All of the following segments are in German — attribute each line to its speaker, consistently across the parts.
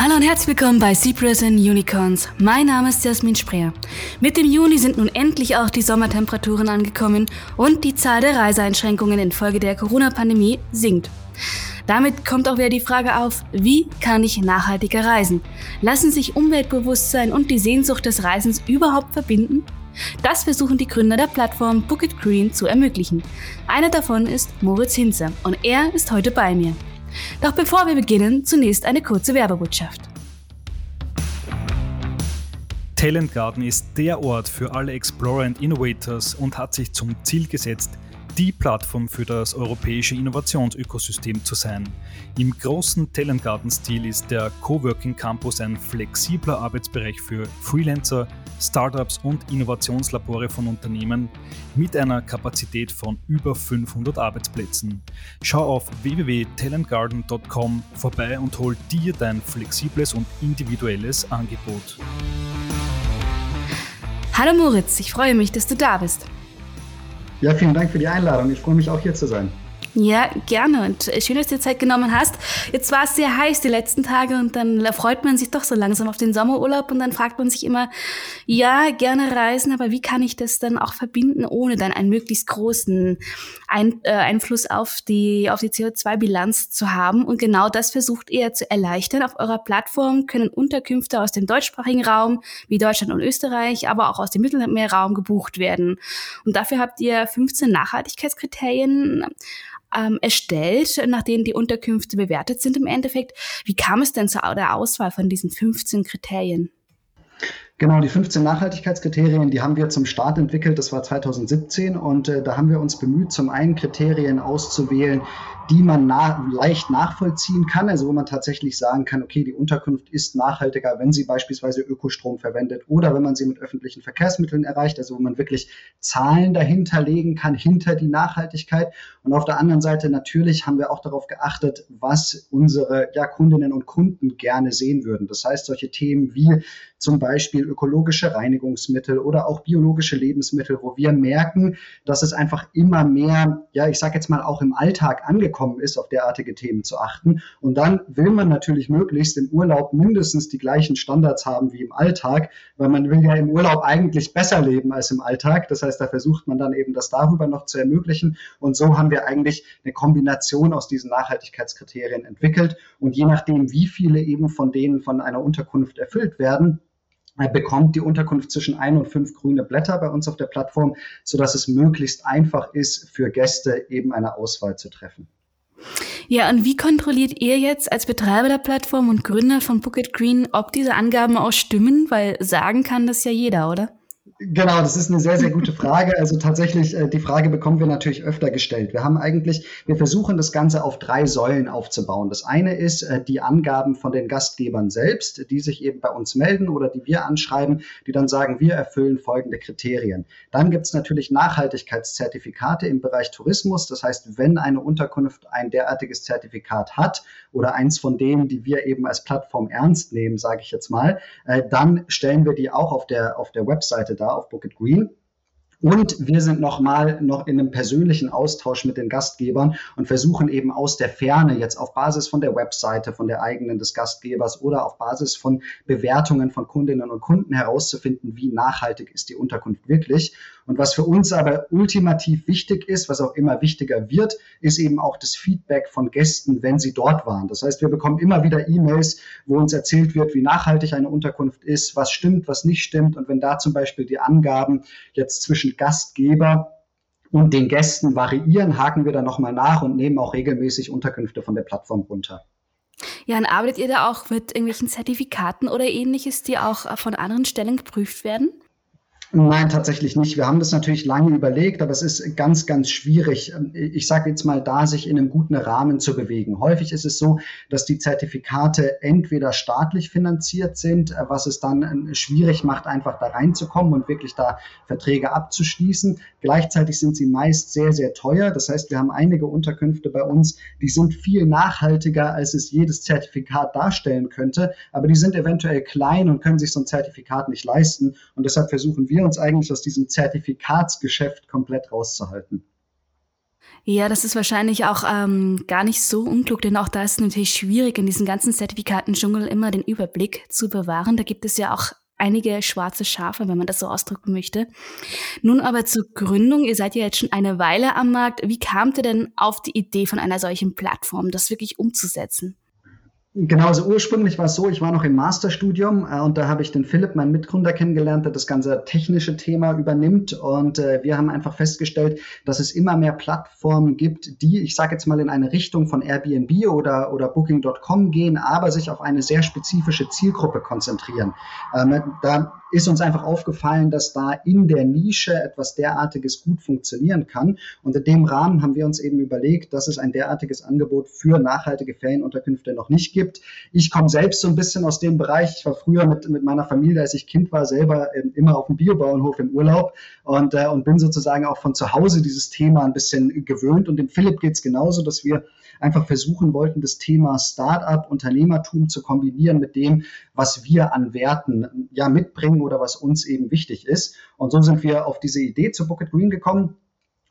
Speaker 1: Hallo und herzlich willkommen bei Cypress and Unicorns. Mein Name ist Jasmin Spreer. Mit dem Juni sind nun endlich auch die Sommertemperaturen angekommen und die Zahl der Reiseeinschränkungen infolge der Corona-Pandemie sinkt. Damit kommt auch wieder die Frage auf, wie kann ich nachhaltiger reisen? Lassen sich Umweltbewusstsein und die Sehnsucht des Reisens überhaupt verbinden? Das versuchen die Gründer der Plattform Book It Green zu ermöglichen. Einer davon ist Moritz Hinze und er ist heute bei mir. Doch bevor wir beginnen, zunächst eine kurze Werbebotschaft.
Speaker 2: Talent Garden ist der Ort für alle Explorer und Innovators und hat sich zum Ziel gesetzt, die Plattform für das europäische Innovationsökosystem zu sein. Im großen Talent Garden Stil ist der Coworking Campus ein flexibler Arbeitsbereich für Freelancer, Startups und Innovationslabore von Unternehmen mit einer Kapazität von über 500 Arbeitsplätzen. Schau auf www.talentgarden.com vorbei und hol dir dein flexibles und individuelles Angebot.
Speaker 1: Hallo Moritz, ich freue mich, dass du da bist.
Speaker 3: Ja, vielen Dank für die Einladung. Ich freue mich auch hier zu sein.
Speaker 1: Ja, gerne und schön, dass du dir Zeit genommen hast. Jetzt war es sehr heiß die letzten Tage und dann freut man sich doch so langsam auf den Sommerurlaub und dann fragt man sich immer, ja, gerne reisen, aber wie kann ich das dann auch verbinden, ohne dann einen möglichst großen Ein äh, Einfluss auf die, auf die CO2-Bilanz zu haben? Und genau das versucht ihr zu erleichtern. Auf eurer Plattform können Unterkünfte aus dem deutschsprachigen Raum wie Deutschland und Österreich, aber auch aus dem Mittelmeerraum gebucht werden. Und dafür habt ihr 15 Nachhaltigkeitskriterien ähm, erstellt, nach denen die Unterkünfte bewertet sind im Endeffekt. Wie kam es denn zu der Auswahl von diesen 15 Kriterien?
Speaker 3: Genau, die 15 Nachhaltigkeitskriterien, die haben wir zum Start entwickelt, das war 2017 und äh, da haben wir uns bemüht, zum einen Kriterien auszuwählen, die man na leicht nachvollziehen kann, also wo man tatsächlich sagen kann, okay, die Unterkunft ist nachhaltiger, wenn sie beispielsweise Ökostrom verwendet oder wenn man sie mit öffentlichen Verkehrsmitteln erreicht, also wo man wirklich Zahlen dahinter legen kann, hinter die Nachhaltigkeit. Und auf der anderen Seite natürlich haben wir auch darauf geachtet, was unsere ja, Kundinnen und Kunden gerne sehen würden. Das heißt, solche Themen wie zum Beispiel ökologische Reinigungsmittel oder auch biologische Lebensmittel, wo wir merken, dass es einfach immer mehr, ja, ich sage jetzt mal auch im Alltag angekommen ist, auf derartige Themen zu achten. Und dann will man natürlich möglichst im Urlaub mindestens die gleichen Standards haben wie im Alltag, weil man will ja im Urlaub eigentlich besser leben als im Alltag. Das heißt, da versucht man dann eben das darüber noch zu ermöglichen. Und so haben wir eigentlich eine Kombination aus diesen Nachhaltigkeitskriterien entwickelt. Und je nachdem, wie viele eben von denen von einer Unterkunft erfüllt werden, bekommt die Unterkunft zwischen ein und fünf grüne Blätter bei uns auf der Plattform, sodass es möglichst einfach ist, für Gäste eben eine Auswahl zu treffen.
Speaker 1: Ja, und wie kontrolliert ihr jetzt als Betreiber der Plattform und Gründer von Phuket Green, ob diese Angaben auch stimmen? Weil sagen kann das ja jeder, oder?
Speaker 3: Genau, das ist eine sehr, sehr gute Frage. Also tatsächlich, äh, die Frage bekommen wir natürlich öfter gestellt. Wir haben eigentlich, wir versuchen das Ganze auf drei Säulen aufzubauen. Das eine ist äh, die Angaben von den Gastgebern selbst, die sich eben bei uns melden oder die wir anschreiben, die dann sagen, wir erfüllen folgende Kriterien. Dann gibt es natürlich Nachhaltigkeitszertifikate im Bereich Tourismus. Das heißt, wenn eine Unterkunft ein derartiges Zertifikat hat oder eins von denen, die wir eben als Plattform ernst nehmen, sage ich jetzt mal, äh, dann stellen wir die auch auf der, auf der Webseite dar auf Book It Green. Und wir sind nochmal noch in einem persönlichen Austausch mit den Gastgebern und versuchen eben aus der Ferne jetzt auf Basis von der Webseite, von der eigenen des Gastgebers oder auf Basis von Bewertungen von Kundinnen und Kunden herauszufinden, wie nachhaltig ist die Unterkunft wirklich. Und was für uns aber ultimativ wichtig ist, was auch immer wichtiger wird, ist eben auch das Feedback von Gästen, wenn sie dort waren. Das heißt, wir bekommen immer wieder E-Mails, wo uns erzählt wird, wie nachhaltig eine Unterkunft ist, was stimmt, was nicht stimmt. Und wenn da zum Beispiel die Angaben jetzt zwischen Gastgeber und den Gästen variieren, haken wir da nochmal nach und nehmen auch regelmäßig Unterkünfte von der Plattform runter.
Speaker 1: Ja, und arbeitet ihr da auch mit irgendwelchen Zertifikaten oder ähnliches, die auch von anderen Stellen geprüft werden?
Speaker 3: Nein, tatsächlich nicht. Wir haben das natürlich lange überlegt, aber es ist ganz, ganz schwierig, ich sage jetzt mal da, sich in einem guten Rahmen zu bewegen. Häufig ist es so, dass die Zertifikate entweder staatlich finanziert sind, was es dann ähm, schwierig macht, einfach da reinzukommen und wirklich da Verträge abzuschließen. Gleichzeitig sind sie meist sehr, sehr teuer. Das heißt, wir haben einige Unterkünfte bei uns, die sind viel nachhaltiger, als es jedes Zertifikat darstellen könnte, aber die sind eventuell klein und können sich so ein Zertifikat nicht leisten. Und deshalb versuchen wir wir uns eigentlich aus diesem Zertifikatsgeschäft komplett rauszuhalten.
Speaker 1: Ja, das ist wahrscheinlich auch ähm, gar nicht so unklug, denn auch da ist es natürlich schwierig, in diesen ganzen Zertifikaten-Dschungel immer den Überblick zu bewahren. Da gibt es ja auch einige schwarze Schafe, wenn man das so ausdrücken möchte. Nun aber zur Gründung. Ihr seid ja jetzt schon eine Weile am Markt. Wie kamt ihr denn auf die Idee von einer solchen Plattform, das wirklich umzusetzen?
Speaker 3: Genau, also ursprünglich war es so, ich war noch im Masterstudium äh, und da habe ich den Philipp, meinen Mitgründer, kennengelernt, der das ganze technische Thema übernimmt. Und äh, wir haben einfach festgestellt, dass es immer mehr Plattformen gibt, die, ich sage jetzt mal, in eine Richtung von Airbnb oder, oder Booking.com gehen, aber sich auf eine sehr spezifische Zielgruppe konzentrieren. Ähm, da ist uns einfach aufgefallen, dass da in der Nische etwas derartiges gut funktionieren kann. Und in dem Rahmen haben wir uns eben überlegt, dass es ein derartiges Angebot für nachhaltige Ferienunterkünfte noch nicht gibt. Ich komme selbst so ein bisschen aus dem Bereich. Ich war früher mit, mit meiner Familie, als ich Kind war, selber äh, immer auf dem Biobauernhof im Urlaub und, äh, und bin sozusagen auch von zu Hause dieses Thema ein bisschen gewöhnt. Und dem Philipp geht es genauso, dass wir einfach versuchen wollten, das Thema Startup, Unternehmertum zu kombinieren mit dem, was wir an Werten ja mitbringen oder was uns eben wichtig ist. Und so sind wir auf diese Idee zu Bucket Green gekommen.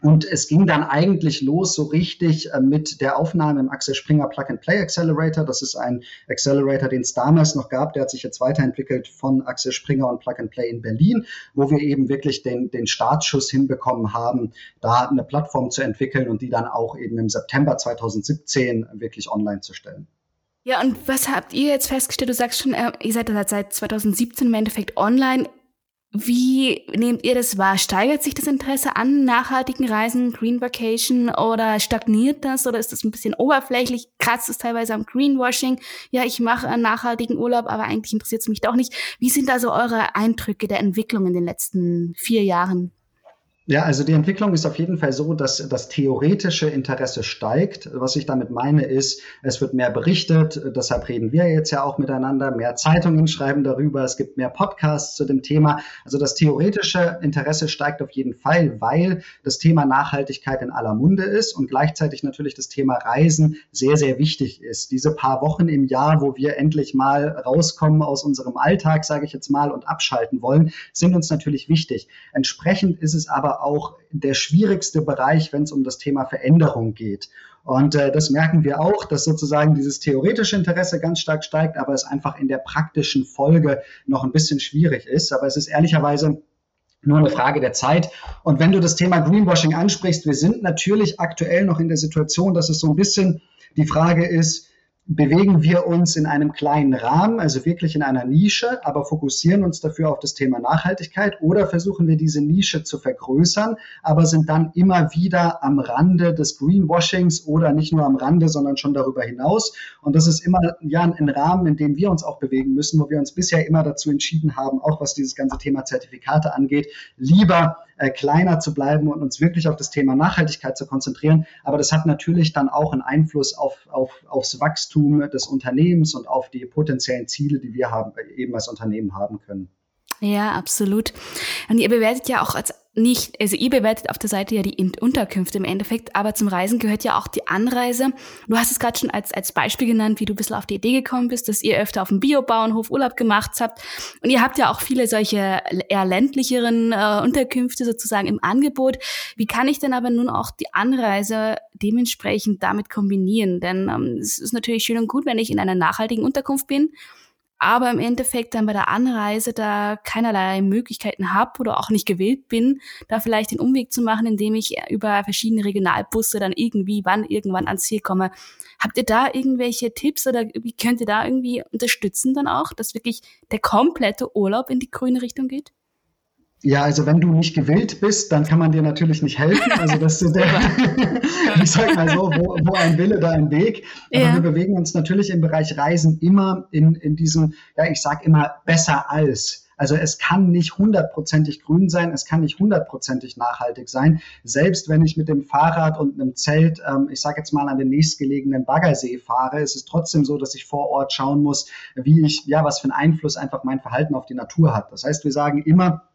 Speaker 3: Und es ging dann eigentlich los so richtig äh, mit der Aufnahme im Axel Springer Plug and Play Accelerator. Das ist ein Accelerator, den es damals noch gab. Der hat sich jetzt weiterentwickelt von Axel Springer und Plug and Play in Berlin, wo wir eben wirklich den, den Startschuss hinbekommen haben, da eine Plattform zu entwickeln und die dann auch eben im September 2017 wirklich online zu stellen.
Speaker 1: Ja, und was habt ihr jetzt festgestellt? Du sagst schon, äh, ihr seid seit 2017 im Endeffekt online. Wie nehmt ihr das wahr? Steigert sich das Interesse an nachhaltigen Reisen, Green Vacation oder stagniert das oder ist das ein bisschen oberflächlich? Kratzt es teilweise am Greenwashing? Ja, ich mache einen nachhaltigen Urlaub, aber eigentlich interessiert es mich doch nicht. Wie sind also eure Eindrücke der Entwicklung in den letzten vier Jahren?
Speaker 3: Ja, also die Entwicklung ist auf jeden Fall so, dass das theoretische Interesse steigt. Was ich damit meine ist, es wird mehr berichtet, deshalb reden wir jetzt ja auch miteinander, mehr Zeitungen schreiben darüber, es gibt mehr Podcasts zu dem Thema. Also das theoretische Interesse steigt auf jeden Fall, weil das Thema Nachhaltigkeit in aller Munde ist und gleichzeitig natürlich das Thema Reisen sehr, sehr wichtig ist. Diese paar Wochen im Jahr, wo wir endlich mal rauskommen aus unserem Alltag, sage ich jetzt mal, und abschalten wollen, sind uns natürlich wichtig. Entsprechend ist es aber auch der schwierigste Bereich, wenn es um das Thema Veränderung geht. Und äh, das merken wir auch, dass sozusagen dieses theoretische Interesse ganz stark steigt, aber es einfach in der praktischen Folge noch ein bisschen schwierig ist. Aber es ist ehrlicherweise nur eine Frage der Zeit. Und wenn du das Thema Greenwashing ansprichst, wir sind natürlich aktuell noch in der Situation, dass es so ein bisschen die Frage ist, bewegen wir uns in einem kleinen Rahmen, also wirklich in einer Nische, aber fokussieren uns dafür auf das Thema Nachhaltigkeit oder versuchen wir diese Nische zu vergrößern, aber sind dann immer wieder am Rande des Greenwashings oder nicht nur am Rande, sondern schon darüber hinaus. Und das ist immer ja ein Rahmen, in dem wir uns auch bewegen müssen, wo wir uns bisher immer dazu entschieden haben, auch was dieses ganze Thema Zertifikate angeht, lieber äh, kleiner zu bleiben und uns wirklich auf das Thema Nachhaltigkeit zu konzentrieren. Aber das hat natürlich dann auch einen Einfluss auf, auf, aufs Wachstum des Unternehmens und auf die potenziellen Ziele, die wir haben, eben als Unternehmen haben können.
Speaker 1: Ja, absolut. Und ihr bewertet ja auch als nicht, also ihr bewertet auf der Seite ja die Unterkünfte im Endeffekt, aber zum Reisen gehört ja auch die Anreise. Du hast es gerade schon als, als Beispiel genannt, wie du ein bisschen auf die Idee gekommen bist, dass ihr öfter auf dem Biobauernhof Urlaub gemacht habt. Und ihr habt ja auch viele solche eher ländlicheren äh, Unterkünfte sozusagen im Angebot. Wie kann ich denn aber nun auch die Anreise dementsprechend damit kombinieren? Denn ähm, es ist natürlich schön und gut, wenn ich in einer nachhaltigen Unterkunft bin aber im Endeffekt dann bei der Anreise da keinerlei Möglichkeiten habe oder auch nicht gewillt bin, da vielleicht den Umweg zu machen, indem ich über verschiedene Regionalbusse dann irgendwie wann irgendwann ans Ziel komme. Habt ihr da irgendwelche Tipps oder wie könnt ihr da irgendwie unterstützen dann auch, dass wirklich der komplette Urlaub in die grüne Richtung geht?
Speaker 3: Ja, also wenn du nicht gewillt bist, dann kann man dir natürlich nicht helfen. Also das ist der, ich sag mal so, wo, wo ein Wille, da ein Weg. Aber ja. wir bewegen uns natürlich im Bereich Reisen immer in, in diesem, ja, ich sag immer besser als. Also es kann nicht hundertprozentig grün sein, es kann nicht hundertprozentig nachhaltig sein. Selbst wenn ich mit dem Fahrrad und einem Zelt, ähm, ich sage jetzt mal an den nächstgelegenen Baggersee fahre, ist es trotzdem so, dass ich vor Ort schauen muss, wie ich, ja, was für einen Einfluss einfach mein Verhalten auf die Natur hat. Das heißt, wir sagen immer,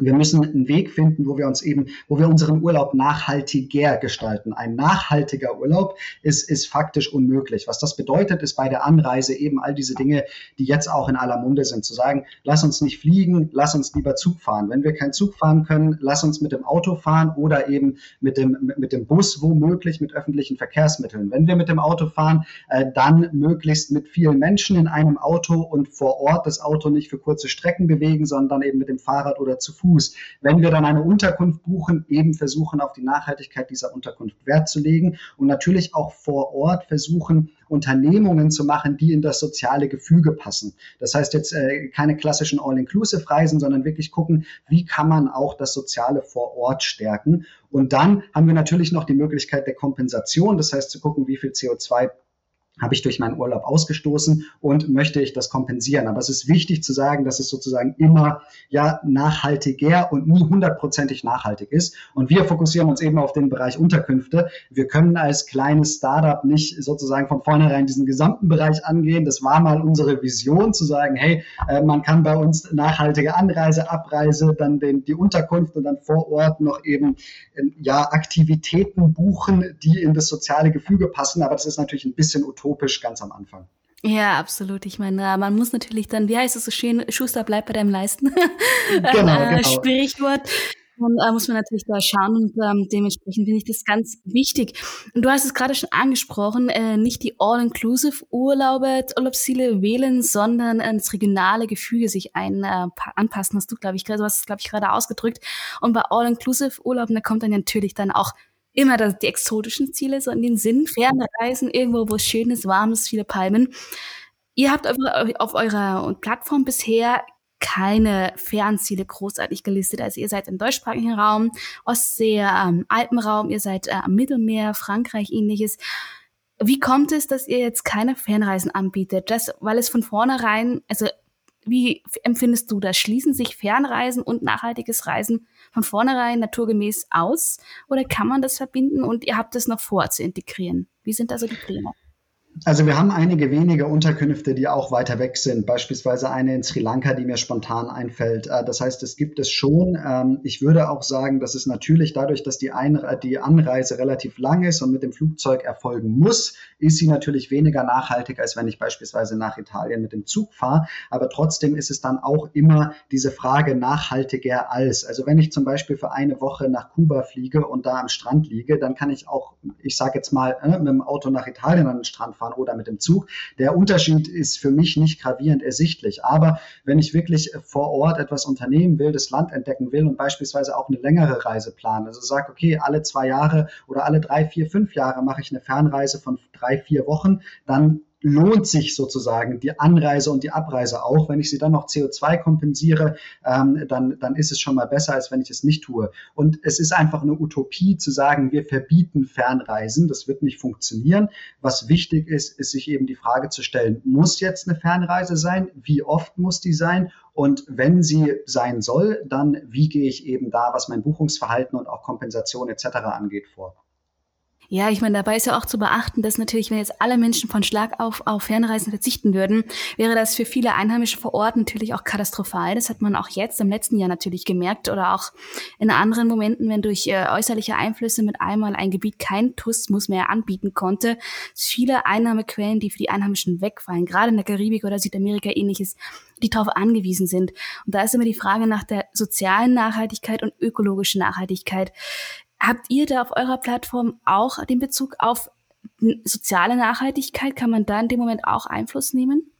Speaker 3: wir müssen einen Weg finden, wo wir uns eben, wo wir unseren Urlaub nachhaltiger gestalten. Ein nachhaltiger Urlaub ist, ist faktisch unmöglich. Was das bedeutet, ist bei der Anreise eben all diese Dinge, die jetzt auch in aller Munde sind, zu sagen, lass uns nicht fliegen, lass uns lieber Zug fahren. Wenn wir keinen Zug fahren können, lass uns mit dem Auto fahren oder eben mit dem, mit dem Bus womöglich, mit öffentlichen Verkehrsmitteln. Wenn wir mit dem Auto fahren, äh, dann möglichst mit vielen Menschen in einem Auto und vor Ort das Auto nicht für kurze Strecken bewegen, sondern eben mit dem Fahrrad oder zu Fuß. Wenn wir dann eine Unterkunft buchen, eben versuchen, auf die Nachhaltigkeit dieser Unterkunft Wert zu legen und natürlich auch vor Ort versuchen, Unternehmungen zu machen, die in das soziale Gefüge passen. Das heißt jetzt äh, keine klassischen All-Inclusive-Reisen, sondern wirklich gucken, wie kann man auch das Soziale vor Ort stärken. Und dann haben wir natürlich noch die Möglichkeit der Kompensation, das heißt zu gucken, wie viel CO2 habe ich durch meinen Urlaub ausgestoßen und möchte ich das kompensieren. Aber es ist wichtig zu sagen, dass es sozusagen immer ja nachhaltiger und nie hundertprozentig nachhaltig ist. Und wir fokussieren uns eben auf den Bereich Unterkünfte. Wir können als kleines Startup nicht sozusagen von vornherein diesen gesamten Bereich angehen. Das war mal unsere Vision zu sagen, hey, äh, man kann bei uns nachhaltige Anreise, Abreise, dann den, die Unterkunft und dann vor Ort noch eben äh, ja Aktivitäten buchen, die in das soziale Gefüge passen. Aber das ist natürlich ein bisschen utopisch utopisch ganz am Anfang.
Speaker 1: Ja, absolut. Ich meine, man muss natürlich dann, wie heißt es so schön, Schuster bleibt bei deinem Leisten.
Speaker 3: Genau, äh, genau.
Speaker 1: Sprichwort. Und äh, muss man natürlich da schauen und ähm, dementsprechend finde ich das ganz wichtig. Und du hast es gerade schon angesprochen, äh, nicht die All-Inclusive-Urlaube, Urlaubsziele wählen, sondern äh, das regionale Gefüge sich ein, äh, anpassen, hast du, glaube ich, gerade, du hast es, glaube ich, gerade ausgedrückt. Und bei All-Inclusive-Urlauben, da kommt dann natürlich dann auch immer das, die exotischen Ziele so in den Sinn, ferne Reisen, irgendwo, wo es schön ist, warm ist, viele Palmen. Ihr habt auf, auf eurer Plattform bisher keine Fernziele großartig gelistet. Also ihr seid im deutschsprachigen Raum, Ostsee, ähm, Alpenraum, ihr seid äh, am Mittelmeer, Frankreich, ähnliches. Wie kommt es, dass ihr jetzt keine Fernreisen anbietet? Das, weil es von vornherein, also wie empfindest du das? Schließen sich Fernreisen und nachhaltiges Reisen von vornherein naturgemäß aus oder kann man das verbinden und ihr habt es noch vor zu integrieren? Wie sind da so die Pläne?
Speaker 3: Also wir haben einige wenige Unterkünfte, die auch weiter weg sind, beispielsweise eine in Sri Lanka, die mir spontan einfällt. Äh, das heißt, es gibt es schon. Ähm, ich würde auch sagen, dass es natürlich dadurch, dass die, Einre die Anreise relativ lang ist und mit dem Flugzeug erfolgen muss, ist sie natürlich weniger nachhaltig, als wenn ich beispielsweise nach Italien mit dem Zug fahre. Aber trotzdem ist es dann auch immer diese Frage nachhaltiger als. Also wenn ich zum Beispiel für eine Woche nach Kuba fliege und da am Strand liege, dann kann ich auch, ich sage jetzt mal, äh, mit dem Auto nach Italien an den Strand fahren oder mit dem Zug. Der Unterschied ist für mich nicht gravierend ersichtlich. Aber wenn ich wirklich vor Ort etwas unternehmen will, das Land entdecken will und beispielsweise auch eine längere Reise planen, also sage, okay, alle zwei Jahre oder alle drei, vier, fünf Jahre mache ich eine Fernreise von drei, vier Wochen, dann lohnt sich sozusagen die Anreise und die Abreise auch. Wenn ich sie dann noch CO2 kompensiere, ähm, dann, dann ist es schon mal besser, als wenn ich es nicht tue. Und es ist einfach eine Utopie zu sagen, wir verbieten Fernreisen. Das wird nicht funktionieren. Was wichtig ist, ist sich eben die Frage zu stellen, muss jetzt eine Fernreise sein? Wie oft muss die sein? Und wenn sie sein soll, dann wie gehe ich eben da, was mein Buchungsverhalten und auch Kompensation etc. angeht, vor?
Speaker 1: Ja, ich meine, dabei ist ja auch zu beachten, dass natürlich, wenn jetzt alle Menschen von Schlag auf auf Fernreisen verzichten würden, wäre das für viele Einheimische vor Ort natürlich auch katastrophal. Das hat man auch jetzt im letzten Jahr natürlich gemerkt oder auch in anderen Momenten, wenn durch äh, äußerliche Einflüsse mit einmal ein Gebiet kein Tourismus mehr anbieten konnte, viele Einnahmequellen, die für die Einheimischen wegfallen, gerade in der Karibik oder Südamerika ähnliches, die darauf angewiesen sind. Und da ist immer die Frage nach der sozialen Nachhaltigkeit und ökologischen Nachhaltigkeit. Habt ihr da auf eurer Plattform auch den Bezug auf soziale Nachhaltigkeit? Kann man da in dem Moment auch Einfluss nehmen?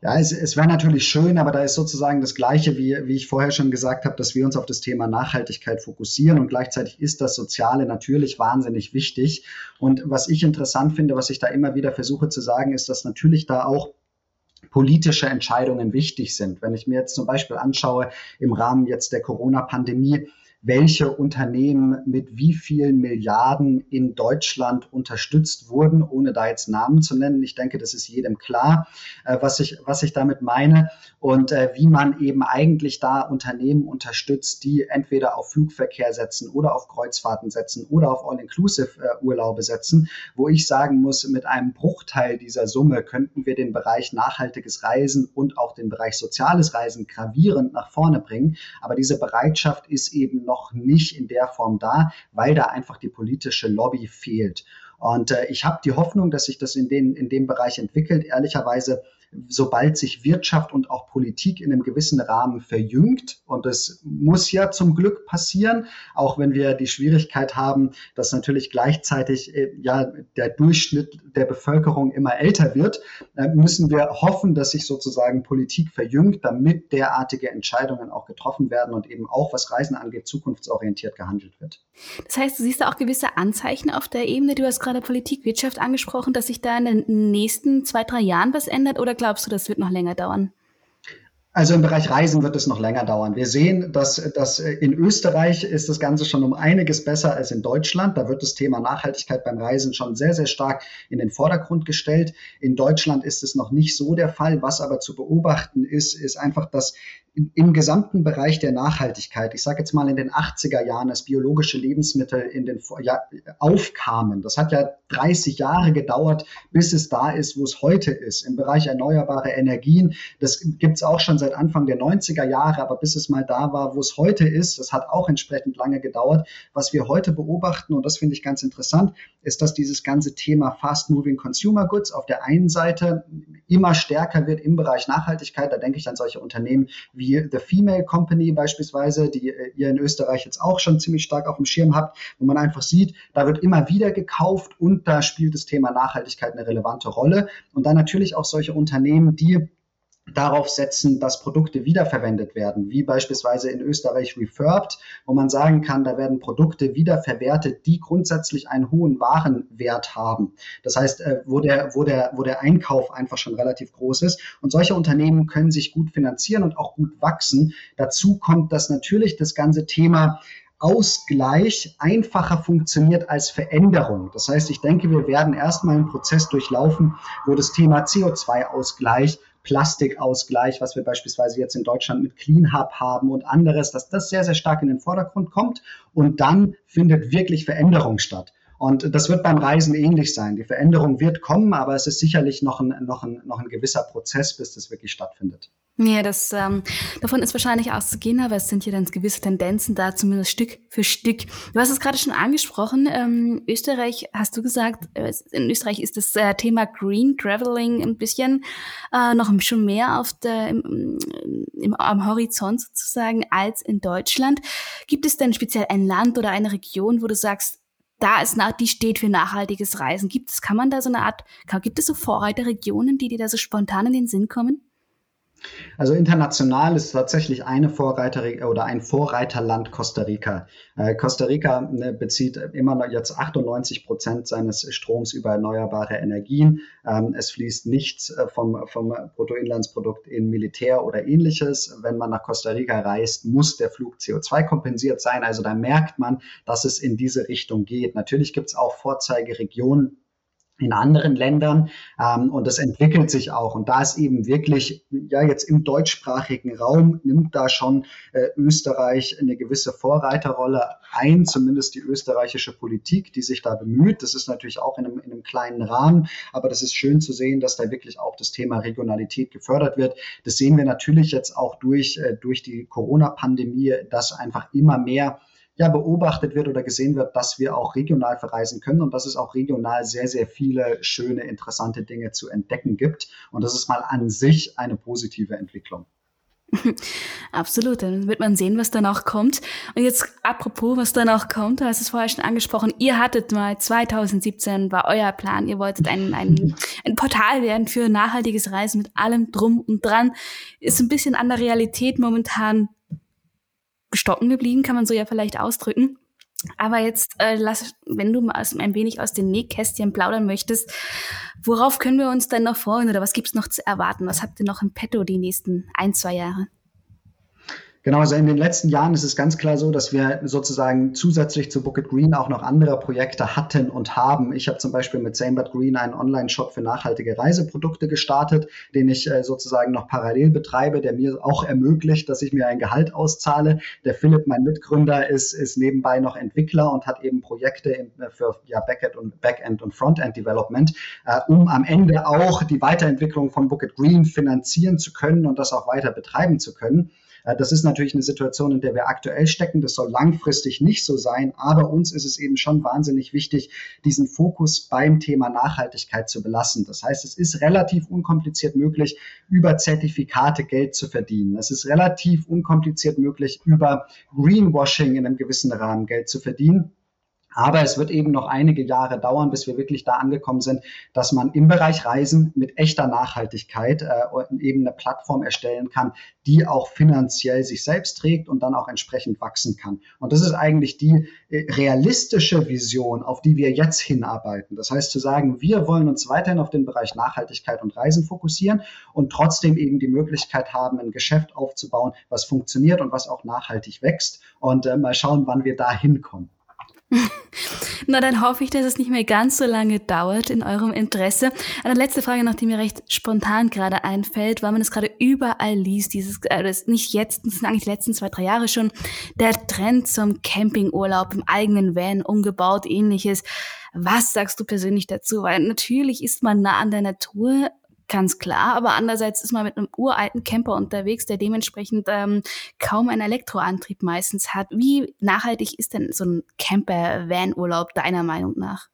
Speaker 3: Ja, es, es wäre natürlich schön, aber da ist sozusagen das Gleiche, wie, wie ich vorher schon gesagt habe, dass wir uns auf das Thema Nachhaltigkeit fokussieren und gleichzeitig ist das Soziale natürlich wahnsinnig wichtig. Und was ich interessant finde, was ich da immer wieder versuche zu sagen, ist, dass natürlich da auch politische Entscheidungen wichtig sind. Wenn ich mir jetzt zum Beispiel anschaue, im Rahmen jetzt der Corona-Pandemie, welche Unternehmen mit wie vielen Milliarden in Deutschland unterstützt wurden, ohne da jetzt Namen zu nennen. Ich denke, das ist jedem klar, äh, was, ich, was ich damit meine und äh, wie man eben eigentlich da Unternehmen unterstützt, die entweder auf Flugverkehr setzen oder auf Kreuzfahrten setzen oder auf All-Inclusive-Urlaube setzen, wo ich sagen muss, mit einem Bruchteil dieser Summe könnten wir den Bereich nachhaltiges Reisen und auch den Bereich soziales Reisen gravierend nach vorne bringen. Aber diese Bereitschaft ist eben noch nicht in der Form da, weil da einfach die politische Lobby fehlt. Und äh, ich habe die Hoffnung, dass sich das in, den, in dem Bereich entwickelt. Ehrlicherweise sobald sich Wirtschaft und auch Politik in einem gewissen Rahmen verjüngt. Und das muss ja zum Glück passieren, auch wenn wir die Schwierigkeit haben, dass natürlich gleichzeitig äh, ja der Durchschnitt der Bevölkerung immer älter wird, äh, müssen wir hoffen, dass sich sozusagen Politik verjüngt, damit derartige Entscheidungen auch getroffen werden und eben auch, was Reisen angeht, zukunftsorientiert gehandelt wird.
Speaker 1: Das heißt, du siehst da auch gewisse Anzeichen auf der Ebene, du hast gerade Politik, Wirtschaft angesprochen, dass sich da in den nächsten zwei, drei Jahren was ändert oder glaubst du, das wird noch länger dauern?
Speaker 3: Also im Bereich Reisen wird es noch länger dauern. Wir sehen, dass, dass in Österreich ist das Ganze schon um einiges besser als in Deutschland. Da wird das Thema Nachhaltigkeit beim Reisen schon sehr, sehr stark in den Vordergrund gestellt. In Deutschland ist es noch nicht so der Fall. Was aber zu beobachten ist, ist einfach, dass im gesamten Bereich der Nachhaltigkeit, ich sage jetzt mal in den 80er Jahren, als biologische Lebensmittel in den ja, aufkamen. Das hat ja 30 Jahre gedauert, bis es da ist, wo es heute ist. Im Bereich erneuerbare Energien, das gibt es auch schon seit Anfang der 90er Jahre, aber bis es mal da war, wo es heute ist, das hat auch entsprechend lange gedauert. Was wir heute beobachten, und das finde ich ganz interessant, ist, dass dieses ganze Thema Fast Moving Consumer Goods auf der einen Seite immer stärker wird im Bereich Nachhaltigkeit. Da denke ich an solche Unternehmen wie The Female Company beispielsweise, die ihr in Österreich jetzt auch schon ziemlich stark auf dem Schirm habt, wo man einfach sieht, da wird immer wieder gekauft und da spielt das Thema Nachhaltigkeit eine relevante Rolle. Und dann natürlich auch solche Unternehmen, die darauf setzen, dass Produkte wiederverwendet werden, wie beispielsweise in Österreich Refurbed, wo man sagen kann, da werden Produkte wiederverwertet, die grundsätzlich einen hohen Warenwert haben. Das heißt, äh, wo der, wo der, wo der Einkauf einfach schon relativ groß ist. Und solche Unternehmen können sich gut finanzieren und auch gut wachsen. Dazu kommt, dass natürlich das ganze Thema Ausgleich einfacher funktioniert als Veränderung. Das heißt, ich denke, wir werden erstmal einen Prozess durchlaufen, wo das Thema CO2-Ausgleich Plastikausgleich, was wir beispielsweise jetzt in Deutschland mit Clean Hub haben und anderes, dass das sehr, sehr stark in den Vordergrund kommt und dann findet wirklich Veränderung statt. Und das wird beim Reisen ähnlich sein. Die Veränderung wird kommen, aber es ist sicherlich noch ein, noch ein, noch ein gewisser Prozess, bis das wirklich stattfindet.
Speaker 1: Ja, das, ähm, davon ist wahrscheinlich auszugehen, aber es sind hier dann gewisse Tendenzen da, zumindest Stück für Stück. Du hast es gerade schon angesprochen, ähm, Österreich, hast du gesagt, äh, in Österreich ist das äh, Thema Green Traveling ein bisschen äh, noch schon mehr auf der, im, im, am Horizont sozusagen als in Deutschland. Gibt es denn speziell ein Land oder eine Region, wo du sagst, da ist die steht für nachhaltiges Reisen. Gibt es, kann man da so eine Art, gibt es so Vorreiterregionen, die dir da so spontan in den Sinn kommen?
Speaker 3: Also international ist tatsächlich eine Vorreiter oder ein Vorreiterland Costa Rica. Äh, Costa Rica ne, bezieht immer noch jetzt 98 Prozent seines Stroms über erneuerbare Energien. Ähm, es fließt nichts äh, vom, vom Bruttoinlandsprodukt in Militär oder ähnliches. Wenn man nach Costa Rica reist, muss der Flug CO2 kompensiert sein. Also da merkt man, dass es in diese Richtung geht. Natürlich gibt es auch Vorzeigeregionen in anderen Ländern ähm, und das entwickelt sich auch. Und da ist eben wirklich ja jetzt im deutschsprachigen Raum nimmt da schon äh, Österreich eine gewisse Vorreiterrolle ein zumindest die österreichische Politik die sich da bemüht. Das ist natürlich auch in einem, in einem kleinen Rahmen. Aber das ist schön zu sehen dass da wirklich auch das Thema Regionalität gefördert wird. Das sehen wir natürlich jetzt auch durch äh, durch die Corona Pandemie dass einfach immer mehr ja, beobachtet wird oder gesehen wird, dass wir auch regional verreisen können und dass es auch regional sehr, sehr viele schöne, interessante Dinge zu entdecken gibt. Und das ist mal an sich eine positive Entwicklung.
Speaker 1: Absolut, dann wird man sehen, was danach kommt. Und jetzt apropos, was danach kommt, du hast es vorher schon angesprochen, ihr hattet mal 2017, war euer Plan, ihr wolltet ein, ein, ein Portal werden für nachhaltiges Reisen mit allem drum und dran. Ist ein bisschen an der Realität momentan stocken geblieben, kann man so ja vielleicht ausdrücken. Aber jetzt äh, lass, wenn du mal ein wenig aus den Nähkästchen plaudern möchtest, worauf können wir uns denn noch freuen oder was gibt's noch zu erwarten? Was habt ihr noch im Petto die nächsten ein, zwei Jahre?
Speaker 3: Genau, also in den letzten Jahren ist es ganz klar so, dass wir sozusagen zusätzlich zu Bookit Green auch noch andere Projekte hatten und haben. Ich habe zum Beispiel mit Samebad Green einen Online-Shop für nachhaltige Reiseprodukte gestartet, den ich äh, sozusagen noch parallel betreibe, der mir auch ermöglicht, dass ich mir ein Gehalt auszahle. Der Philipp, mein Mitgründer, ist, ist nebenbei noch Entwickler und hat eben Projekte äh, für ja, Backend und Backend und Frontend Development, äh, um am Ende auch die Weiterentwicklung von Bookit Green finanzieren zu können und das auch weiter betreiben zu können. Äh, das ist natürlich eine Situation, in der wir aktuell stecken. Das soll langfristig nicht so sein, aber uns ist es eben schon wahnsinnig wichtig, diesen Fokus beim Thema Nachhaltigkeit zu belassen. Das heißt, es ist relativ unkompliziert möglich, über Zertifikate Geld zu verdienen. Es ist relativ unkompliziert möglich, über Greenwashing in einem gewissen Rahmen Geld zu verdienen. Aber es wird eben noch einige Jahre dauern, bis wir wirklich da angekommen sind, dass man im Bereich Reisen mit echter Nachhaltigkeit äh, eben eine Plattform erstellen kann, die auch finanziell sich selbst trägt und dann auch entsprechend wachsen kann. Und das ist eigentlich die äh, realistische Vision, auf die wir jetzt hinarbeiten. Das heißt zu sagen, wir wollen uns weiterhin auf den Bereich Nachhaltigkeit und Reisen fokussieren und trotzdem eben die Möglichkeit haben, ein Geschäft aufzubauen, was funktioniert und was auch nachhaltig wächst. Und äh, mal schauen, wann wir da hinkommen.
Speaker 1: Na, dann hoffe ich, dass es nicht mehr ganz so lange dauert in eurem Interesse. Eine letzte Frage noch, die mir recht spontan gerade einfällt, weil man es gerade überall liest, dieses, das nicht jetzt, das sind eigentlich die letzten zwei, drei Jahre schon, der Trend zum Campingurlaub im eigenen Van, umgebaut, ähnliches. Was sagst du persönlich dazu? Weil natürlich ist man nah an der Natur, ganz klar. Aber andererseits ist man mit einem uralten Camper unterwegs, der dementsprechend ähm, kaum einen Elektroantrieb meistens hat. Wie nachhaltig ist denn so ein Camper-Van-Urlaub deiner Meinung nach?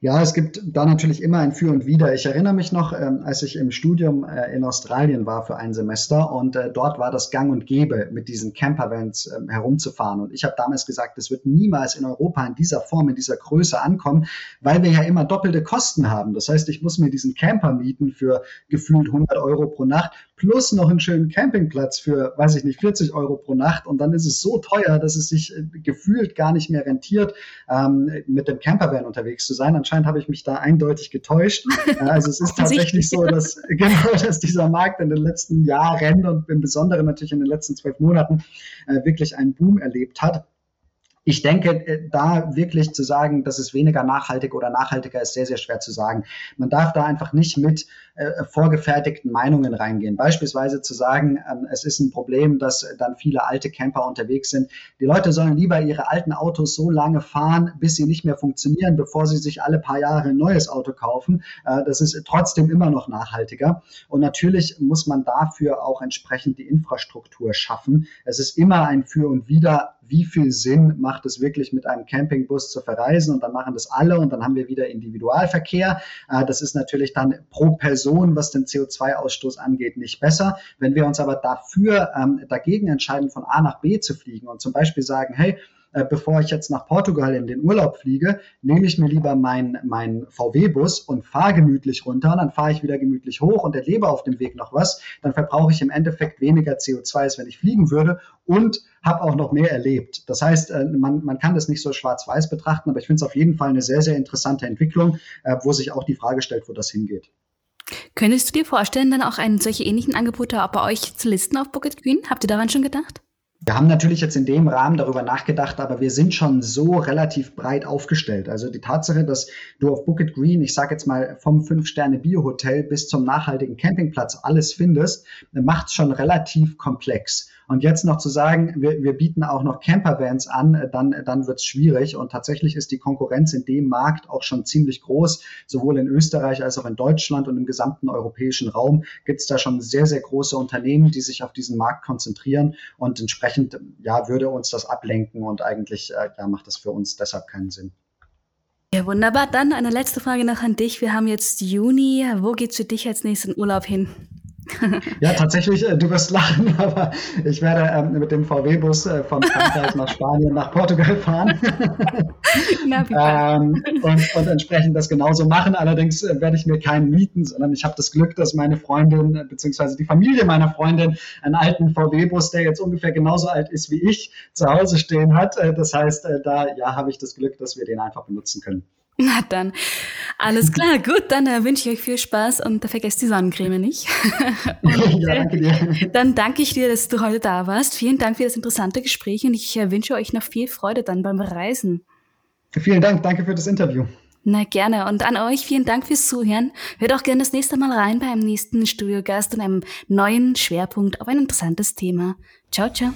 Speaker 3: Ja, es gibt da natürlich immer ein Für und Wider. Ich erinnere mich noch, ähm, als ich im Studium äh, in Australien war für ein Semester und äh, dort war das Gang und Gäbe, mit diesen Campervans äh, herumzufahren. Und ich habe damals gesagt, das wird niemals in Europa in dieser Form, in dieser Größe ankommen, weil wir ja immer doppelte Kosten haben. Das heißt, ich muss mir diesen Camper mieten für gefühlt 100 Euro pro Nacht plus noch einen schönen Campingplatz für, weiß ich nicht, 40 Euro pro Nacht. Und dann ist es so teuer, dass es sich äh, gefühlt gar nicht mehr rentiert, ähm, mit dem Campervan unterwegs zu sein. Anscheinend habe ich mich da eindeutig getäuscht. Also es ist tatsächlich so, dass genau, dass dieser Markt in den letzten Jahren und im Besonderen natürlich in den letzten zwölf Monaten äh, wirklich einen Boom erlebt hat ich denke, äh, da wirklich zu sagen, dass es weniger nachhaltig oder nachhaltiger ist, sehr, sehr schwer zu sagen. Man darf da einfach nicht mit äh, vorgefertigten Meinungen reingehen. Beispielsweise zu sagen, ähm, es ist ein Problem, dass dann viele alte Camper unterwegs sind. Die Leute sollen lieber ihre alten Autos so lange fahren, bis sie nicht mehr funktionieren, bevor sie sich alle paar Jahre ein neues Auto kaufen. Äh, das ist trotzdem immer noch nachhaltiger. Und natürlich muss man dafür auch entsprechend die Infrastruktur schaffen. Es ist immer ein Für und Wider wie viel Sinn macht es wirklich mit einem Campingbus zu verreisen und dann machen das alle und dann haben wir wieder Individualverkehr. Äh, das ist natürlich dann pro Person, was den CO2-Ausstoß angeht, nicht besser. Wenn wir uns aber dafür ähm, dagegen entscheiden, von A nach B zu fliegen und zum Beispiel sagen, hey, äh, bevor ich jetzt nach Portugal in den Urlaub fliege, nehme ich mir lieber meinen mein VW-Bus und fahre gemütlich runter und dann fahre ich wieder gemütlich hoch und erlebe auf dem Weg noch was. Dann verbrauche ich im Endeffekt weniger CO2, als wenn ich fliegen würde und habe auch noch mehr erlebt. Das heißt, äh, man, man kann das nicht so schwarz-weiß betrachten, aber ich finde es auf jeden Fall eine sehr, sehr interessante Entwicklung, äh, wo sich auch die Frage stellt, wo das hingeht.
Speaker 1: Könntest du dir vorstellen, dann auch einen solche ähnlichen Angebote auch bei euch zu listen auf Bucket Green? Habt ihr daran schon gedacht?
Speaker 3: Wir haben natürlich jetzt in dem Rahmen darüber nachgedacht, aber wir sind schon so relativ breit aufgestellt. Also die Tatsache, dass du auf Bucket Green, ich sage jetzt mal vom Fünf-Sterne-Bio-Hotel bis zum nachhaltigen Campingplatz alles findest, macht es schon relativ komplex. Und jetzt noch zu sagen, wir, wir bieten auch noch Campervans an, dann, dann wird es schwierig. Und tatsächlich ist die Konkurrenz in dem Markt auch schon ziemlich groß. Sowohl in Österreich als auch in Deutschland und im gesamten europäischen Raum gibt es da schon sehr, sehr große Unternehmen, die sich auf diesen Markt konzentrieren. Und entsprechend ja, würde uns das ablenken und eigentlich äh, ja, macht das für uns deshalb keinen Sinn.
Speaker 1: Ja, wunderbar. Dann eine letzte Frage noch an dich. Wir haben jetzt Juni. Wo geht's für dich als nächsten Urlaub hin?
Speaker 3: Ja, tatsächlich, äh, du wirst lachen, aber ich werde ähm, mit dem VW-Bus äh, von Frankreich nach Spanien, nach Portugal fahren. ähm, und, und, entsprechend das genauso machen. Allerdings äh, werde ich mir keinen mieten, sondern ich habe das Glück, dass meine Freundin äh, bzw. die Familie meiner Freundin einen alten VW-Bus, der jetzt ungefähr genauso alt ist wie ich, zu Hause stehen hat. Das heißt, da ja, habe ich das Glück, dass wir den einfach benutzen können.
Speaker 1: Na dann, alles klar, gut, dann äh, wünsche ich euch viel Spaß und vergesst die Sonnencreme nicht. und, ja, danke dir. Dann danke ich dir, dass du heute da warst. Vielen Dank für das interessante Gespräch und ich äh, wünsche euch noch viel Freude dann beim Reisen.
Speaker 3: Vielen Dank, danke für das Interview.
Speaker 1: Na gerne. Und an euch vielen Dank fürs Zuhören. Hört auch gerne das nächste Mal rein beim nächsten Studiogast und einem neuen Schwerpunkt auf ein interessantes Thema. Ciao, ciao.